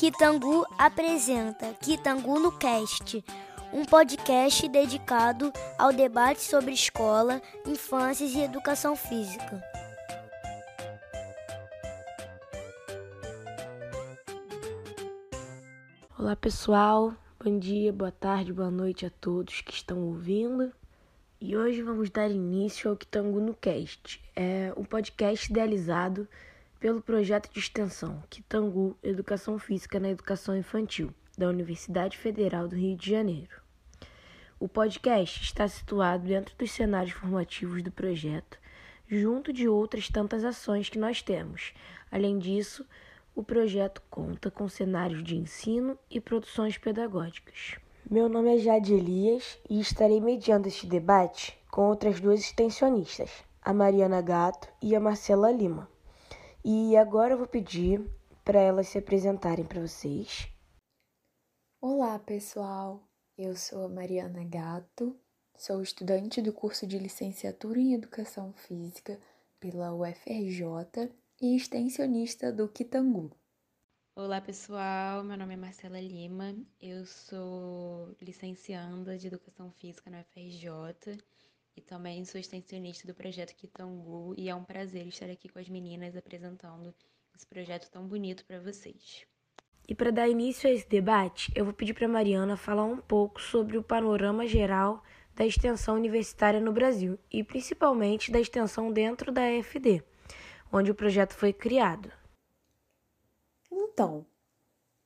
Kitangu apresenta Kitangu no Cast, um podcast dedicado ao debate sobre escola, infâncias e educação física. Olá pessoal, bom dia, boa tarde, boa noite a todos que estão ouvindo. E hoje vamos dar início ao Kitangu no Cast, é um podcast idealizado pelo projeto de extensão Kitangu Educação Física na Educação Infantil, da Universidade Federal do Rio de Janeiro. O podcast está situado dentro dos cenários formativos do projeto, junto de outras tantas ações que nós temos. Além disso, o projeto conta com cenários de ensino e produções pedagógicas. Meu nome é Jade Elias e estarei mediando este debate com outras duas extensionistas, a Mariana Gato e a Marcela Lima. E agora eu vou pedir para elas se apresentarem para vocês. Olá, pessoal. Eu sou a Mariana Gato, sou estudante do curso de licenciatura em Educação Física pela UFRJ e extensionista do Kitangu. Olá pessoal, meu nome é Marcela Lima, eu sou licencianda de Educação Física na UFRJ e também sou extensionista do projeto Kitangu e é um prazer estar aqui com as meninas apresentando esse projeto tão bonito para vocês. E para dar início a esse debate, eu vou pedir para Mariana falar um pouco sobre o panorama geral da extensão universitária no Brasil e principalmente da extensão dentro da EFD, onde o projeto foi criado. Então,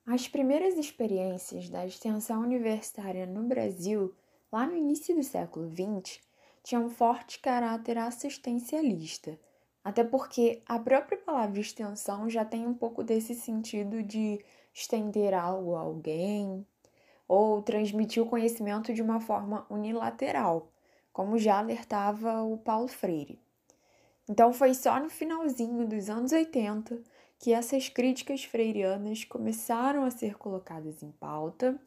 as primeiras experiências da extensão universitária no Brasil, lá no início do século XX, tinham um forte caráter assistencialista, até porque a própria palavra extensão já tem um pouco desse sentido de estender algo a alguém ou transmitir o conhecimento de uma forma unilateral, como já alertava o Paulo Freire. Então foi só no finalzinho dos anos 80 que essas críticas freirianas começaram a ser colocadas em pauta,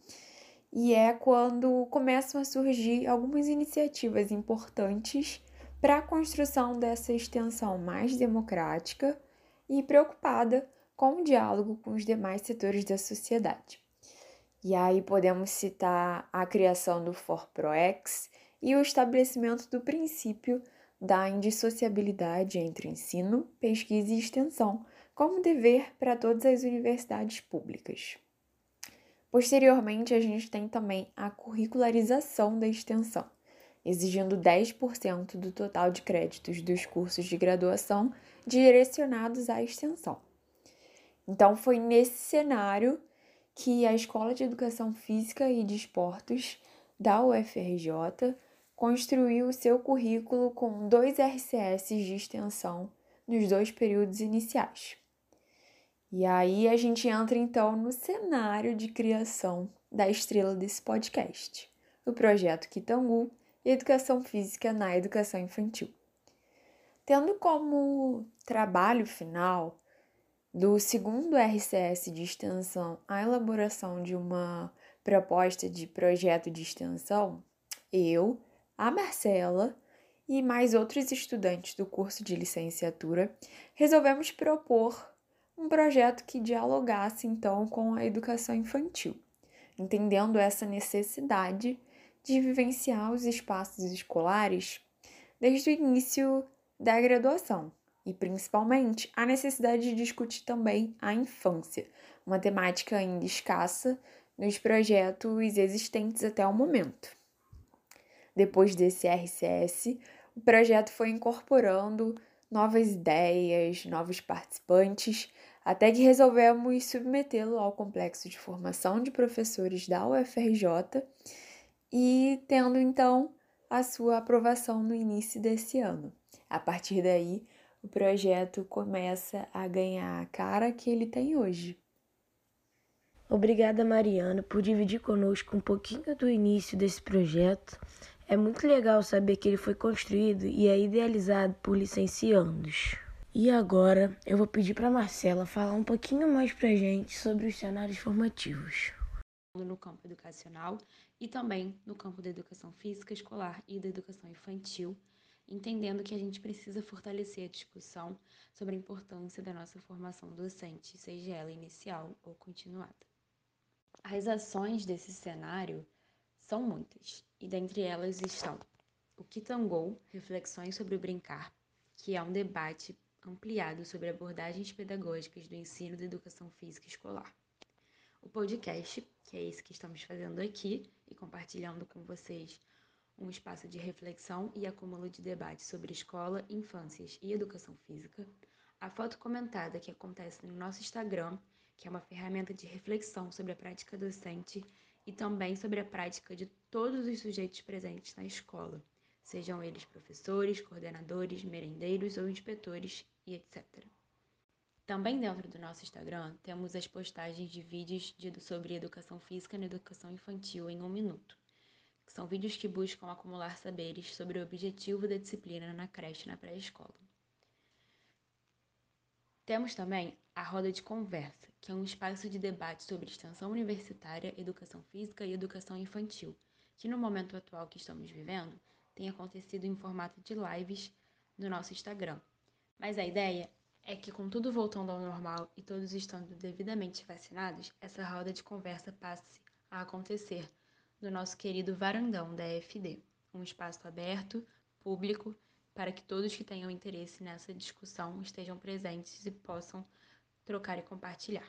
e é quando começam a surgir algumas iniciativas importantes para a construção dessa extensão mais democrática e preocupada com o diálogo com os demais setores da sociedade. E aí podemos citar a criação do ForProEx e o estabelecimento do princípio da indissociabilidade entre ensino, pesquisa e extensão, como dever para todas as universidades públicas. Posteriormente, a gente tem também a curricularização da extensão, exigindo 10% do total de créditos dos cursos de graduação direcionados à extensão. Então, foi nesse cenário que a Escola de Educação Física e de Esportes da UFRJ construiu o seu currículo com dois RCS de extensão nos dois períodos iniciais. E aí a gente entra então no cenário de criação da estrela desse podcast, o projeto Kitangu Educação Física na Educação Infantil. Tendo como trabalho final do segundo RCS de extensão a elaboração de uma proposta de projeto de extensão, eu, a Marcela e mais outros estudantes do curso de licenciatura resolvemos propor um projeto que dialogasse então com a educação infantil, entendendo essa necessidade de vivenciar os espaços escolares desde o início da graduação e principalmente a necessidade de discutir também a infância, uma temática ainda escassa nos projetos existentes até o momento. Depois desse RCS, o projeto foi incorporando novas ideias, novos participantes, até que resolvemos submetê-lo ao complexo de formação de professores da UFRJ e tendo então a sua aprovação no início desse ano. A partir daí, o projeto começa a ganhar a cara que ele tem hoje. Obrigada, Mariana, por dividir conosco um pouquinho do início desse projeto é muito legal saber que ele foi construído e é idealizado por licenciandos. E agora eu vou pedir para Marcela falar um pouquinho mais para gente sobre os cenários formativos. No campo educacional e também no campo da educação física escolar e da educação infantil, entendendo que a gente precisa fortalecer a discussão sobre a importância da nossa formação docente, seja ela inicial ou continuada. As ações desse cenário são muitas, e dentre elas estão o Kitangou, Reflexões sobre o Brincar, que é um debate ampliado sobre abordagens pedagógicas do ensino da educação física escolar. O podcast, que é esse que estamos fazendo aqui e compartilhando com vocês um espaço de reflexão e acúmulo de debate sobre escola, infâncias e educação física. A foto comentada que acontece no nosso Instagram, que é uma ferramenta de reflexão sobre a prática docente e também sobre a prática de todos os sujeitos presentes na escola, sejam eles professores, coordenadores, merendeiros ou inspetores e etc. Também dentro do nosso Instagram temos as postagens de vídeos de, sobre educação física na educação infantil em um minuto, que são vídeos que buscam acumular saberes sobre o objetivo da disciplina na creche na pré-escola. Temos também a Roda de Conversa, que é um espaço de debate sobre extensão universitária, educação física e educação infantil, que no momento atual que estamos vivendo tem acontecido em formato de lives no nosso Instagram. Mas a ideia é que, com tudo voltando ao normal e todos estando devidamente vacinados, essa roda de conversa passe a acontecer no nosso querido varandão da EFD, um espaço aberto, público, para que todos que tenham interesse nessa discussão estejam presentes e possam trocar e compartilhar.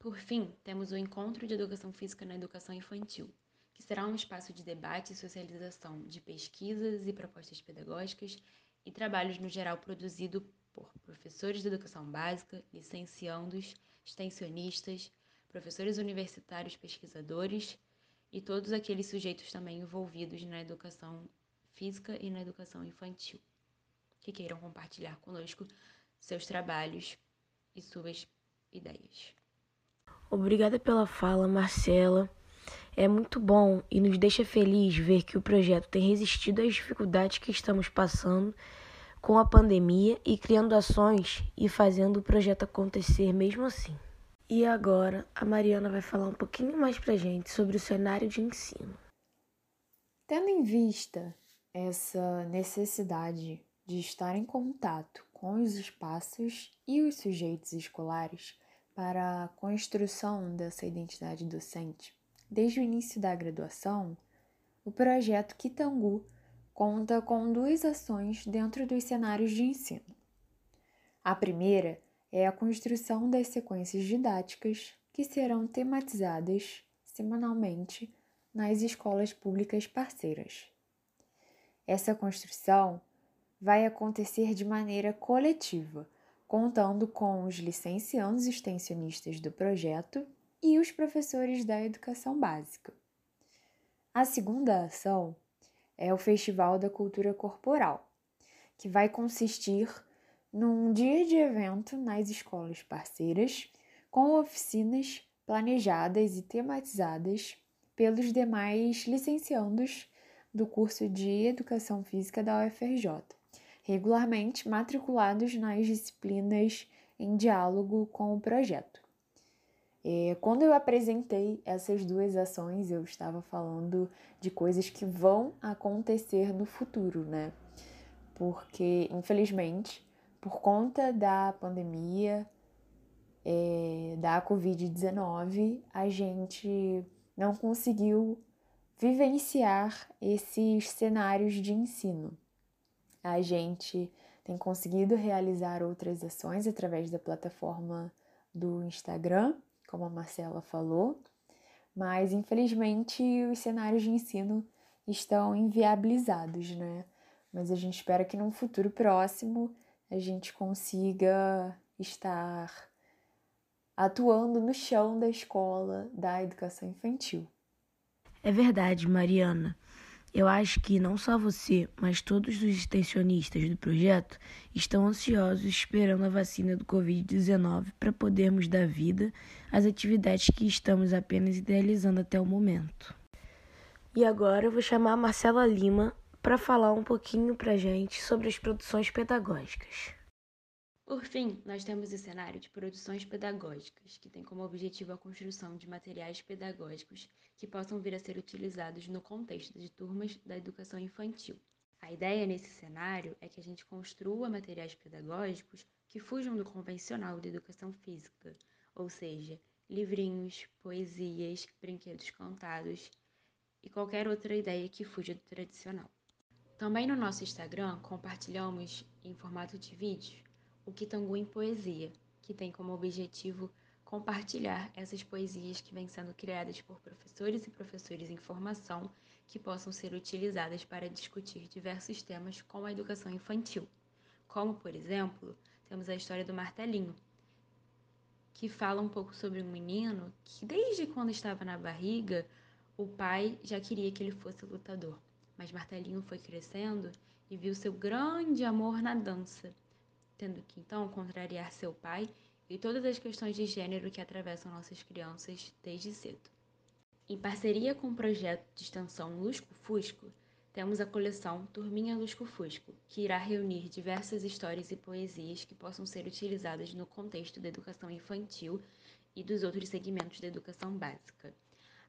Por fim, temos o Encontro de Educação Física na Educação Infantil, que será um espaço de debate e socialização de pesquisas e propostas pedagógicas e trabalhos no geral produzido por professores de educação básica, licenciandos, extensionistas, professores universitários pesquisadores e todos aqueles sujeitos também envolvidos na educação física e na educação infantil, que queiram compartilhar conosco seus trabalhos e suas ideias. Obrigada pela fala, Marcela. É muito bom e nos deixa feliz ver que o projeto tem resistido às dificuldades que estamos passando com a pandemia e criando ações e fazendo o projeto acontecer mesmo assim. E agora a Mariana vai falar um pouquinho mais pra gente sobre o cenário de ensino. Tendo em vista essa necessidade de estar em contato com os espaços e os sujeitos escolares para a construção dessa identidade docente, desde o início da graduação, o projeto Kitangu conta com duas ações dentro dos cenários de ensino. A primeira é a construção das sequências didáticas que serão tematizadas semanalmente nas escolas públicas parceiras. Essa construção vai acontecer de maneira coletiva, contando com os licenciados extensionistas do projeto e os professores da educação básica. A segunda ação é o Festival da Cultura Corporal, que vai consistir num dia de evento nas escolas parceiras, com oficinas planejadas e tematizadas pelos demais licenciandos do curso de Educação Física da UFRJ, regularmente matriculados nas disciplinas em diálogo com o projeto. É, quando eu apresentei essas duas ações, eu estava falando de coisas que vão acontecer no futuro, né? Porque, infelizmente, por conta da pandemia, é, da Covid-19, a gente não conseguiu vivenciar esses cenários de ensino. A gente tem conseguido realizar outras ações através da plataforma do Instagram como a Marcela falou, mas infelizmente os cenários de ensino estão inviabilizados, né? Mas a gente espera que num futuro próximo a gente consiga estar atuando no chão da escola da educação infantil. É verdade, Mariana. Eu acho que não só você, mas todos os extensionistas do projeto estão ansiosos esperando a vacina do Covid-19 para podermos dar vida às atividades que estamos apenas idealizando até o momento. E agora eu vou chamar a Marcela Lima para falar um pouquinho para gente sobre as produções pedagógicas. Por fim, nós temos o cenário de produções pedagógicas, que tem como objetivo a construção de materiais pedagógicos que possam vir a ser utilizados no contexto de turmas da educação infantil. A ideia nesse cenário é que a gente construa materiais pedagógicos que fujam do convencional da educação física, ou seja, livrinhos, poesias, brinquedos cantados e qualquer outra ideia que fuja do tradicional. Também no nosso Instagram compartilhamos, em formato de vídeo, o Kitangu em Poesia, que tem como objetivo compartilhar essas poesias que vêm sendo criadas por professores e professores em formação que possam ser utilizadas para discutir diversos temas com a educação infantil. Como, por exemplo, temos a história do martelinho, que fala um pouco sobre um menino que, desde quando estava na barriga, o pai já queria que ele fosse lutador. Mas Martelinho foi crescendo e viu seu grande amor na dança, tendo que então contrariar seu pai e todas as questões de gênero que atravessam nossas crianças desde cedo. Em parceria com o projeto de extensão Lusco Fusco, temos a coleção Turminha Lusco Fusco, que irá reunir diversas histórias e poesias que possam ser utilizadas no contexto da educação infantil e dos outros segmentos da educação básica.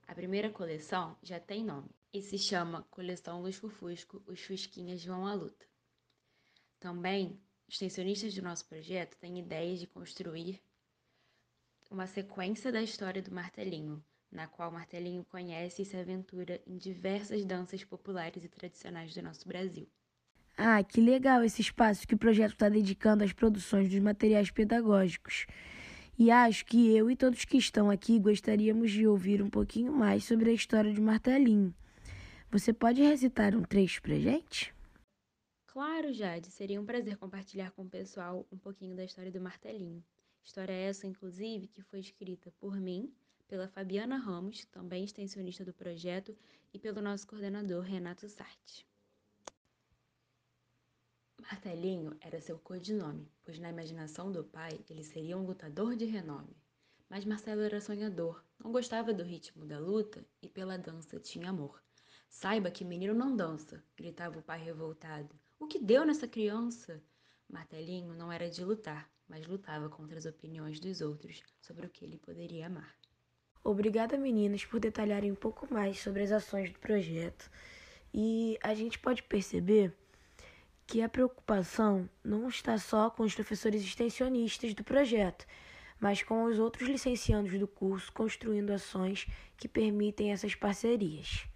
A primeira coleção já tem nome e se chama Coleção Lusco Fusco Os Fusquinhas Vão à Luta. Também, extensionistas do nosso projeto têm ideias de construir uma sequência da história do martelinho, na qual o martelinho conhece e se aventura em diversas danças populares e tradicionais do nosso Brasil. Ah, que legal esse espaço que o projeto está dedicando às produções dos materiais pedagógicos. E acho que eu e todos que estão aqui gostaríamos de ouvir um pouquinho mais sobre a história de Martelinho. Você pode recitar um trecho pra gente? Claro, Jade. Seria um prazer compartilhar com o pessoal um pouquinho da história do Martelinho. História essa, inclusive, que foi escrita por mim, pela Fabiana Ramos, também extensionista do projeto, e pelo nosso coordenador Renato Sarti. Martelinho era seu codinome, pois na imaginação do pai ele seria um lutador de renome. Mas Marcelo era sonhador, não gostava do ritmo da luta e pela dança tinha amor. Saiba que menino não dança, gritava o pai revoltado. O que deu nessa criança? Martelinho não era de lutar, mas lutava contra as opiniões dos outros sobre o que ele poderia amar. Obrigada, meninas, por detalharem um pouco mais sobre as ações do projeto. E a gente pode perceber que a preocupação não está só com os professores extensionistas do projeto, mas com os outros licenciados do curso construindo ações que permitem essas parcerias.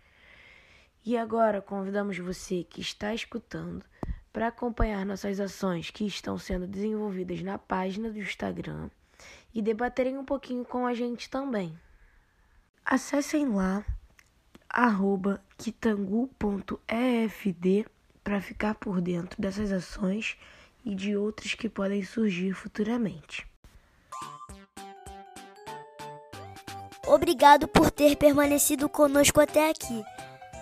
E agora convidamos você que está escutando para acompanhar nossas ações que estão sendo desenvolvidas na página do Instagram e debaterem um pouquinho com a gente também. Acessem lá arroba kitangu.efd para ficar por dentro dessas ações e de outras que podem surgir futuramente. Obrigado por ter permanecido conosco até aqui.